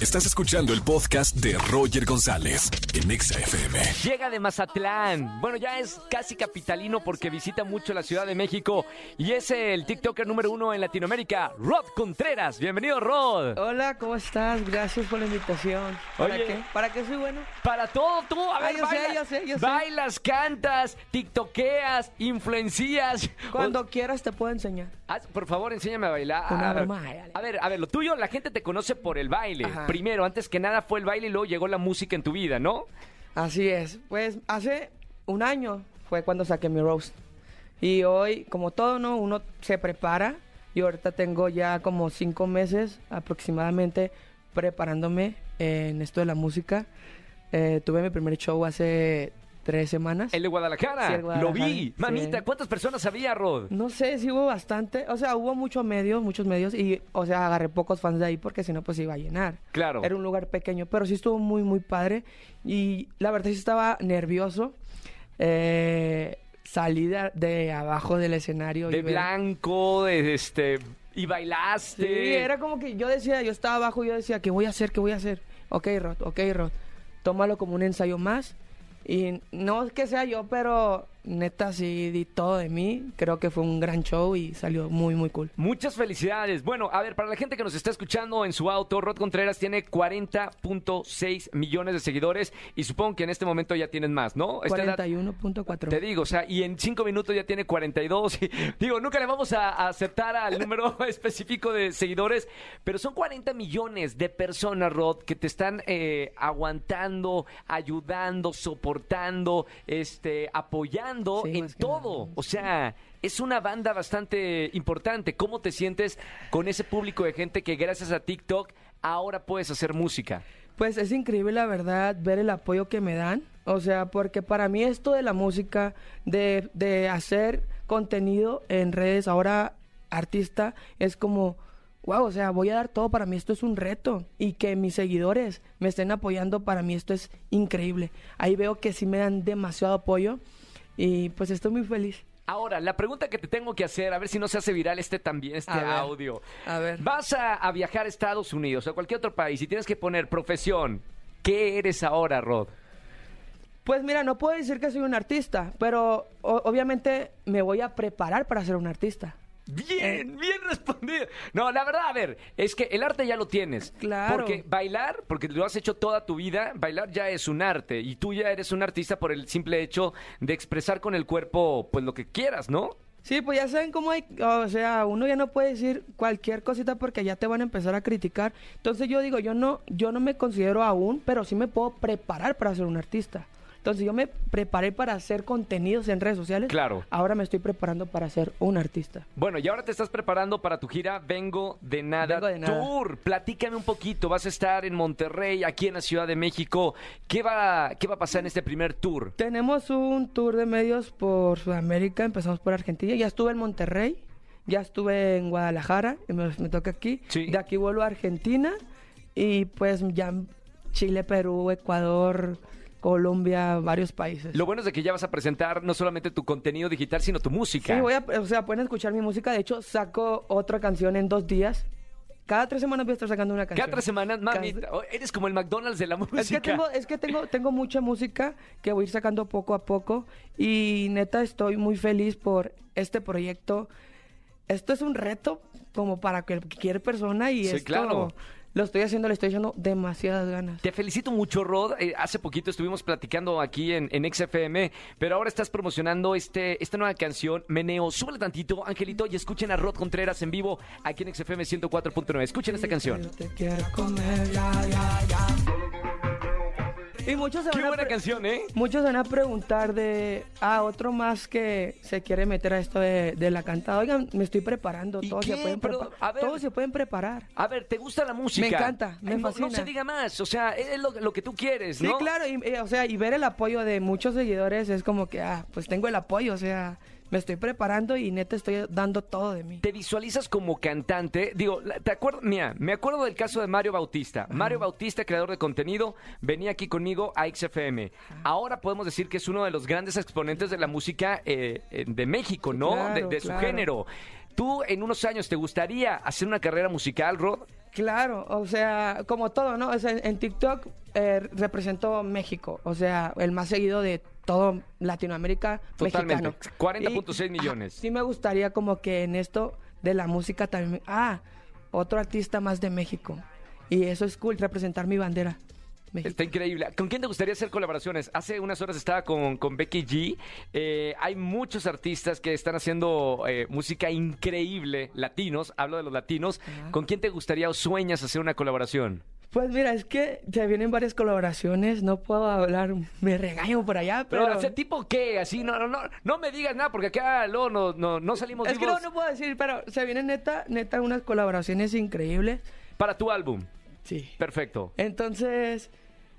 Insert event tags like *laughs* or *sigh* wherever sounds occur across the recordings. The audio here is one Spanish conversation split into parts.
Estás escuchando el podcast de Roger González en Exa FM. Llega de Mazatlán. Bueno, ya es casi capitalino porque visita mucho la Ciudad de México y es el TikToker número uno en Latinoamérica, Rod Contreras. Bienvenido, Rod. Hola, ¿cómo estás? Gracias por la invitación. ¿Para Oye. qué? ¿Para qué soy bueno? Para todo tú, a Ah, ver, yo sé, baila- yo sé, yo sé. bailas, cantas, tiktokeas, influencias. Cuando quieras te puedo enseñar. Por favor, enséñame a bailar. Una a, ver, broma, a ver, a ver, lo tuyo, la gente te conoce por el baile. Ajá. Primero, antes que nada fue el baile y luego llegó la música en tu vida, ¿no? Así es. Pues hace un año fue cuando saqué mi roast. Y hoy, como todo, ¿no? Uno se prepara. Y ahorita tengo ya como cinco meses aproximadamente preparándome en esto de la música. Eh, tuve mi primer show hace tres semanas. El de Guadalajara. Sí, el Lo vi. sí. Mamita, ¿cuántas personas había, Rod? No sé si hubo bastante, o sea, hubo muchos medios, muchos medios y, o sea, agarré pocos fans de ahí porque si no, pues iba a llenar. Claro. Era un lugar pequeño, pero sí estuvo muy, muy padre y la verdad sí estaba nervioso. Eh, salí de, de abajo del escenario. De y ver- blanco, de este. Y bailaste. Sí, era como que yo decía, yo estaba abajo y yo decía, ¿qué voy a hacer? ¿Qué voy a hacer? Ok, Rod, ok, Rod. Tómalo como un ensayo más. Y no es que sea yo, pero neta sí di todo de mí. Creo que fue un gran show y salió muy, muy cool. Muchas felicidades. Bueno, a ver, para la gente que nos está escuchando en su auto, Rod Contreras tiene 40.6 millones de seguidores y supongo que en este momento ya tienen más, ¿no? Esta edad- 41.4. Te digo, o sea, y en cinco minutos ya tiene 42. Y, *laughs* digo, nunca le vamos a, a aceptar al *laughs* número *laughs* específico de seguidores, pero son 40 millones de personas, Rod, que te están eh, aguantando, ayudando, soportando, este, apoyando Sí, en todo. O sea, es una banda bastante importante. ¿Cómo te sientes con ese público de gente que gracias a TikTok ahora puedes hacer música? Pues es increíble la verdad ver el apoyo que me dan. O sea, porque para mí esto de la música, de, de hacer contenido en redes, ahora artista, es como, wow, o sea, voy a dar todo, para mí esto es un reto. Y que mis seguidores me estén apoyando, para mí esto es increíble. Ahí veo que sí me dan demasiado apoyo y pues estoy muy feliz. Ahora, la pregunta que te tengo que hacer, a ver si no se hace viral este también, este A ver, audio. a ver. Vas a, a viajar a Estados Unidos o a cualquier otro país y tienes que poner profesión. ¿Qué eres ahora, Rod? Pues mira, no puedo decir que soy un artista, pero o- obviamente me voy a preparar para ser un artista. Bien, bien respondido. No, la verdad, a ver, es que el arte ya lo tienes. Claro. Porque bailar, porque lo has hecho toda tu vida, bailar ya es un arte. Y tú ya eres un artista por el simple hecho de expresar con el cuerpo, pues lo que quieras, ¿no? Sí, pues ya saben cómo hay, o sea, uno ya no puede decir cualquier cosita porque ya te van a empezar a criticar. Entonces yo digo, yo no, yo no me considero aún, pero sí me puedo preparar para ser un artista. Entonces yo me preparé para hacer contenidos en redes sociales. Claro. Ahora me estoy preparando para ser un artista. Bueno, y ahora te estás preparando para tu gira Vengo de Nada Vengo de Nada. Tour. Platícame un poquito. Vas a estar en Monterrey, aquí en la Ciudad de México. ¿Qué va, qué va a pasar en este primer tour? Tenemos un tour de medios por Sudamérica, empezamos por Argentina, ya estuve en Monterrey, ya estuve en Guadalajara, y me, me toca aquí, Sí. de aquí vuelvo a Argentina y pues ya Chile, Perú, Ecuador, Colombia, varios países. Lo bueno es de que ya vas a presentar no solamente tu contenido digital, sino tu música. Sí, voy a, o sea, pueden escuchar mi música, de hecho saco otra canción en dos días, cada tres semanas voy a estar sacando una canción. Cada tres semanas, mami, Cada- oh, eres como el McDonald's de la música. Es que tengo, es que tengo, tengo mucha música que voy a ir sacando poco a poco y neta estoy muy feliz por este proyecto. Esto es un reto como para cualquier persona y Sí, esto claro. Lo estoy haciendo, le estoy echando demasiadas ganas. Te felicito mucho, Rod. Eh, hace poquito estuvimos platicando aquí en, en XFM, pero ahora estás promocionando este, esta nueva canción, Meneo. Súbele tantito, Angelito, y escuchen a Rod Contreras en vivo aquí en XFM 104.9. Escuchen esta canción. Yo te quiero comer, ya, ya, ya. Y muchos se Qué van a buena pre- canción, ¿eh? Muchos van a preguntar de a otro más que se quiere meter a esto de, de la cantada. Oigan, me estoy preparando. ¿Y Todos qué? se pueden Pero, preparar. a ver. Todos se pueden preparar. A ver, ¿te gusta la música? Me encanta, me Ay, no- No, fascina. se diga más, o sea, es lo, lo que tú quieres, Sí, ¿no? claro, y, y, o sea, y ver el apoyo de muchos seguidores es como que, ah, pues tengo el apoyo, o sea, me estoy preparando y neta estoy dando todo de mí. ¿Te visualizas como cantante? Digo, ¿te acuerdas? Mira, me acuerdo del caso de Mario Bautista. Mario Bautista, creador de contenido, venía aquí conmigo a XFM. Ahora podemos decir que es uno de los grandes exponentes de la música eh, eh, de México, ¿no? Claro, de de su claro. género. ¿Tú en unos años te gustaría hacer una carrera musical, Rod? Claro, o sea, como todo, ¿no? O sea, en TikTok eh, represento México, o sea, el más seguido de todo Latinoamérica Totalmente, mexicano. 40.6 Y, millones. sí me gustaría como que en esto de la música también, ah, otro artista más de México. Y eso es cool, representar mi bandera. México. Está increíble. ¿Con quién te gustaría hacer colaboraciones? Hace unas horas estaba con, con Becky G. Eh, hay muchos artistas que están haciendo eh, música increíble, latinos, hablo de los latinos. ¿Con quién te gustaría o sueñas hacer una colaboración? Pues mira, es que se vienen varias colaboraciones, no puedo hablar, me regaño por allá, Pero, pero... ¿ese tipo qué? Así, no, no, no, no me digas nada porque acá luego no, no, no salimos es que vivos no, no puedo decir, pero se vienen neta, neta unas colaboraciones increíbles. para tu álbum. Sí. Perfecto. Entonces,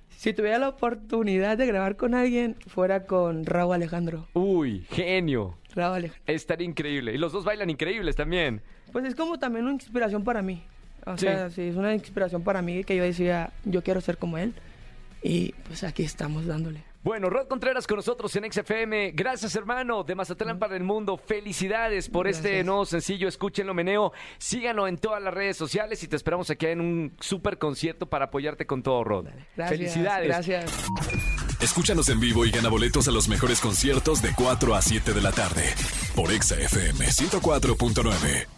si tuviera la oportunidad de grabar con alguien, fuera con Raúl Alejandro. Uy, genio. Raúl Alejandro. Estaría increíble. Y los dos bailan increíbles también. Pues es como también una inspiración para mí. O Sí. sea, sí, es una inspiración para mí que yo decía, yo quiero ser como él. Y pues aquí estamos dándole. Bueno, Rod Contreras con nosotros en XFM. Gracias, hermano, de Mazatlán para el mundo. Felicidades por este nuevo sencillo. Escúchenlo, meneo. Síganlo en todas las redes sociales y te esperamos aquí en un super concierto para apoyarte con todo, Rod. Gracias. Felicidades. Gracias. Escúchanos en vivo y gana boletos a los mejores conciertos de 4 a 7 de la tarde por Exa FM 104.9.